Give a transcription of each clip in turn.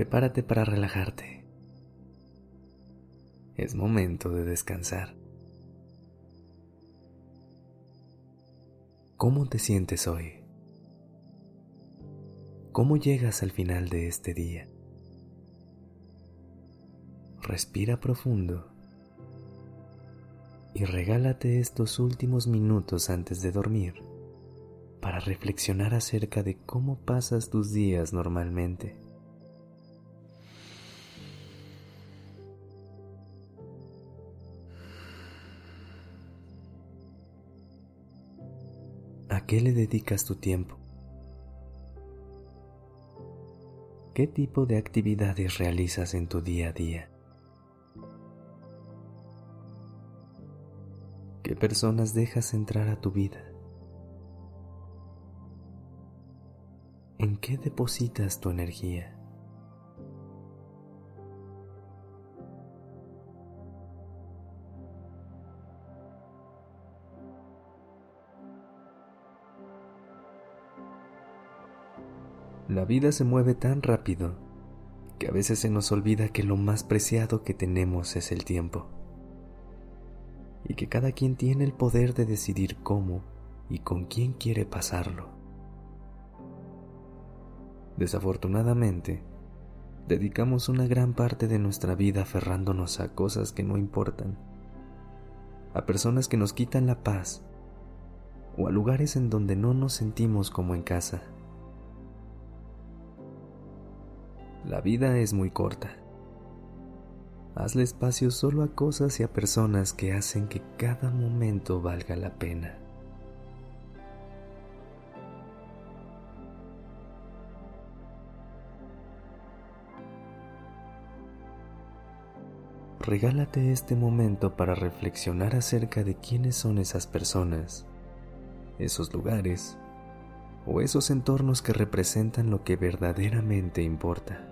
Prepárate para relajarte. Es momento de descansar. ¿Cómo te sientes hoy? ¿Cómo llegas al final de este día? Respira profundo y regálate estos últimos minutos antes de dormir para reflexionar acerca de cómo pasas tus días normalmente. Qué le dedicas tu tiempo? ¿Qué tipo de actividades realizas en tu día a día? ¿Qué personas dejas entrar a tu vida? ¿En qué depositas tu energía? La vida se mueve tan rápido que a veces se nos olvida que lo más preciado que tenemos es el tiempo y que cada quien tiene el poder de decidir cómo y con quién quiere pasarlo. Desafortunadamente, dedicamos una gran parte de nuestra vida aferrándonos a cosas que no importan, a personas que nos quitan la paz o a lugares en donde no nos sentimos como en casa. La vida es muy corta. Hazle espacio solo a cosas y a personas que hacen que cada momento valga la pena. Regálate este momento para reflexionar acerca de quiénes son esas personas, esos lugares o esos entornos que representan lo que verdaderamente importa.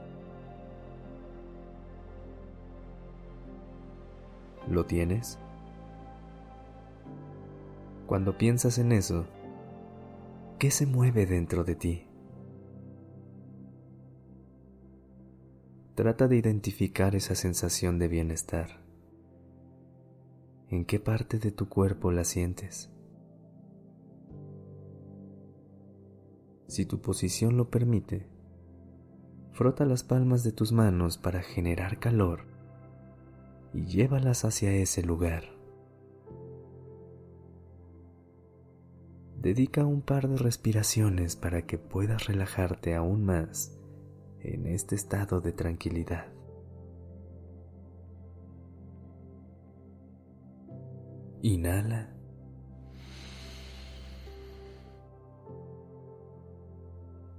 ¿Lo tienes? Cuando piensas en eso, ¿qué se mueve dentro de ti? Trata de identificar esa sensación de bienestar. ¿En qué parte de tu cuerpo la sientes? Si tu posición lo permite, frota las palmas de tus manos para generar calor y llévalas hacia ese lugar. Dedica un par de respiraciones para que puedas relajarte aún más en este estado de tranquilidad. Inhala.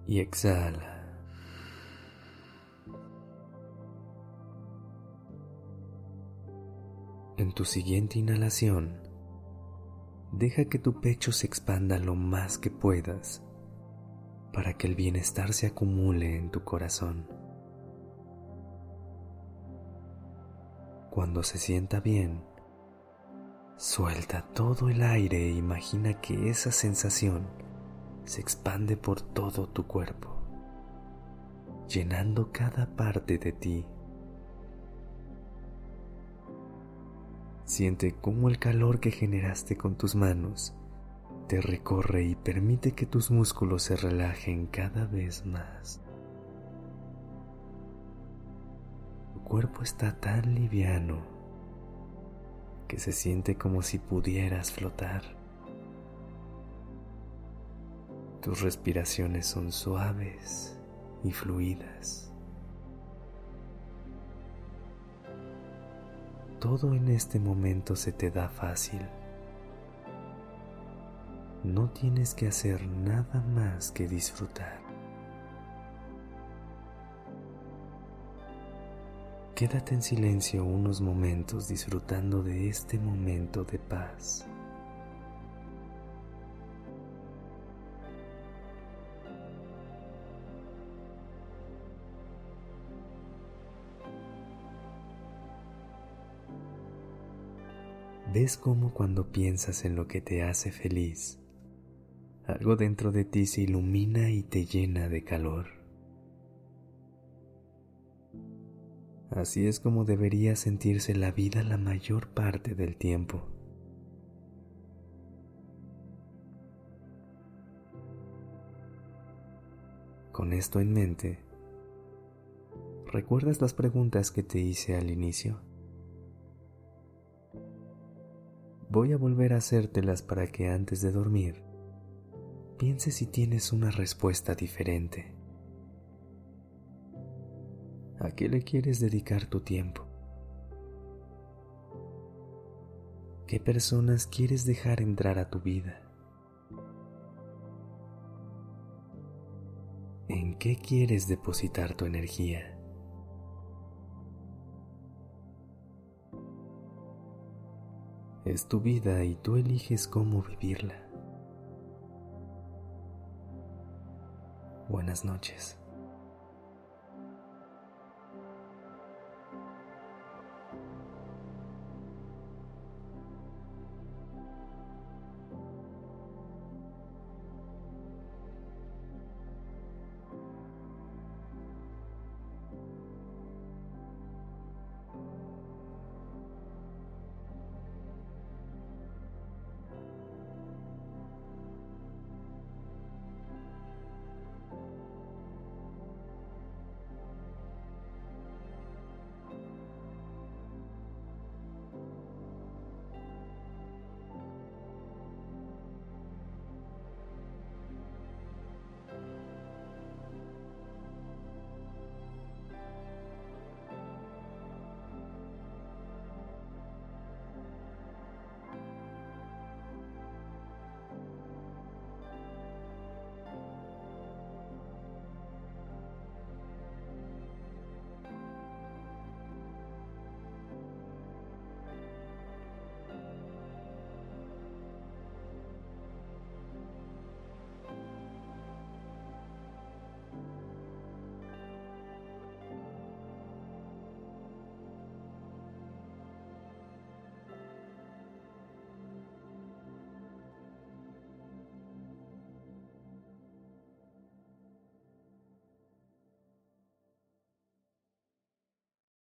Y exhala. En tu siguiente inhalación, deja que tu pecho se expanda lo más que puedas para que el bienestar se acumule en tu corazón. Cuando se sienta bien, suelta todo el aire e imagina que esa sensación se expande por todo tu cuerpo, llenando cada parte de ti Siente cómo el calor que generaste con tus manos te recorre y permite que tus músculos se relajen cada vez más. Tu cuerpo está tan liviano que se siente como si pudieras flotar. Tus respiraciones son suaves y fluidas. Todo en este momento se te da fácil. No tienes que hacer nada más que disfrutar. Quédate en silencio unos momentos disfrutando de este momento de paz. ¿Ves cómo cuando piensas en lo que te hace feliz, algo dentro de ti se ilumina y te llena de calor? Así es como debería sentirse la vida la mayor parte del tiempo. Con esto en mente, ¿recuerdas las preguntas que te hice al inicio? Voy a volver a hacértelas para que antes de dormir pienses si tienes una respuesta diferente. ¿A qué le quieres dedicar tu tiempo? ¿Qué personas quieres dejar entrar a tu vida? ¿En qué quieres depositar tu energía? Es tu vida y tú eliges cómo vivirla. Buenas noches.